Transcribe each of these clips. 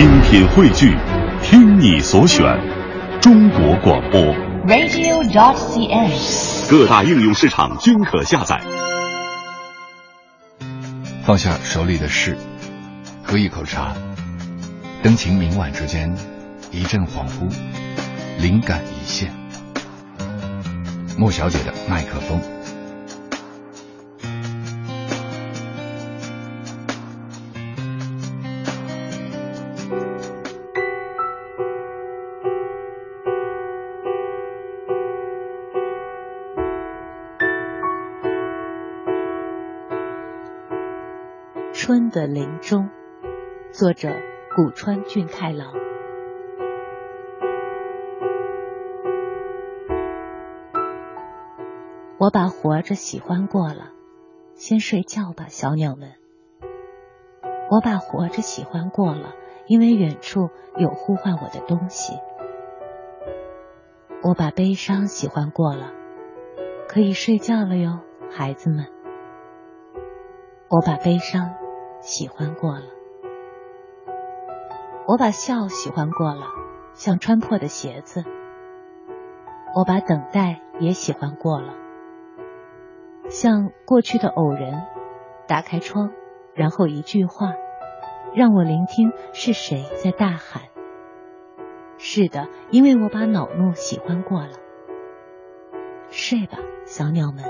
精品汇聚，听你所选，中国广播。radio.dot.cn，。各大应用市场均可下载。放下手里的事，喝一口茶，灯情明晚之间，一阵恍惚，灵感一现。莫小姐的麦克风。春的林中，作者古川俊太郎。我把活着喜欢过了，先睡觉吧，小鸟们。我把活着喜欢过了，因为远处有呼唤我的东西。我把悲伤喜欢过了，可以睡觉了哟，孩子们。我把悲伤喜欢过了，我把笑喜欢过了，像穿破的鞋子。我把等待也喜欢过了，像过去的偶人。打开窗，然后一句话，让我聆听是谁在大喊。是的，因为我把恼怒喜欢过了。睡吧，小鸟们。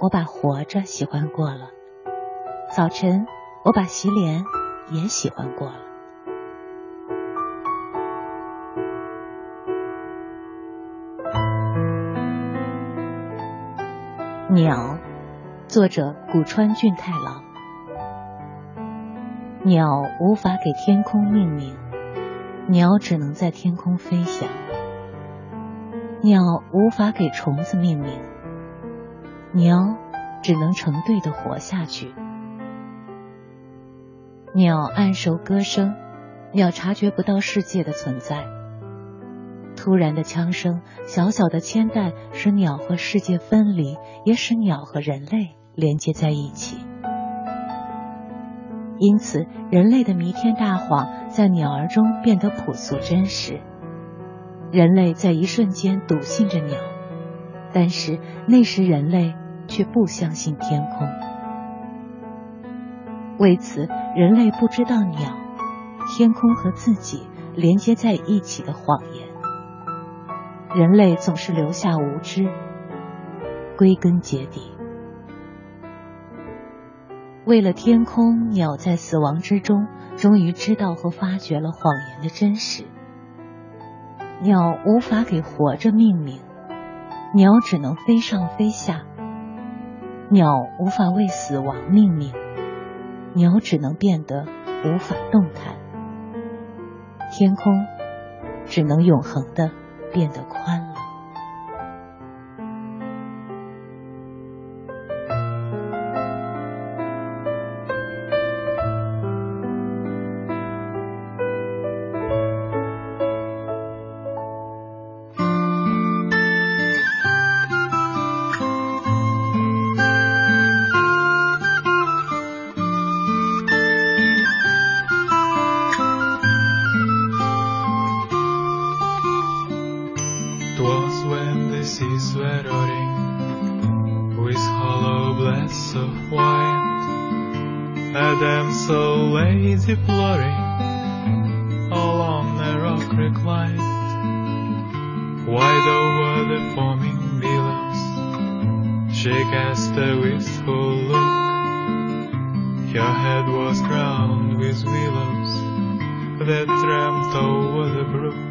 我把活着喜欢过了。早晨，我把洗脸也喜欢过了。鸟，作者古川俊太郎。鸟无法给天空命名，鸟只能在天空飞翔。鸟无法给虫子命名，鸟只能成对的活下去。鸟按熟歌声，鸟察觉不到世界的存在。突然的枪声，小小的铅弹使鸟和世界分离，也使鸟和人类连接在一起。因此，人类的弥天大谎在鸟儿中变得朴素真实。人类在一瞬间笃信着鸟，但是那时人类却不相信天空。为此，人类不知道鸟、天空和自己连接在一起的谎言。人类总是留下无知，归根结底，为了天空，鸟在死亡之中终于知道和发掘了谎言的真实。鸟无法给活着命名，鸟只能飞上飞下。鸟无法为死亡命名。鸟只能变得无法动弹，天空只能永恒的变得宽。that's so white, and I'm so lazy blurring along the rock reclined, wide over the foaming billows. She cast a wistful look. Her head was crowned with willows that dreamt over the brook.